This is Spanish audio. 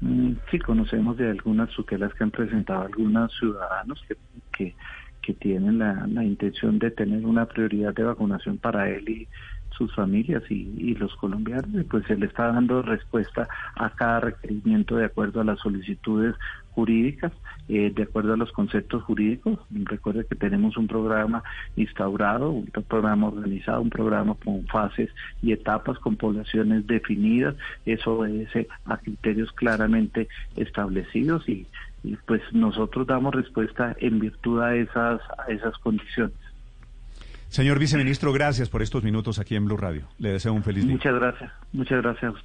Mm, sí, conocemos de algunas tutelas que han presentado algunos ciudadanos que, que, que tienen la, la intención de tener una prioridad de vacunación para él y sus familias y, los colombianos, y pues se le está dando respuesta a cada requerimiento de acuerdo a las solicitudes jurídicas, eh, de acuerdo a los conceptos jurídicos. Recuerde que tenemos un programa instaurado, un programa organizado, un programa con fases y etapas, con poblaciones definidas, eso obedece a criterios claramente establecidos y, y pues nosotros damos respuesta en virtud a esas, a esas condiciones. Señor viceministro, gracias por estos minutos aquí en Blue Radio. Le deseo un feliz día. Muchas gracias. Muchas gracias a usted.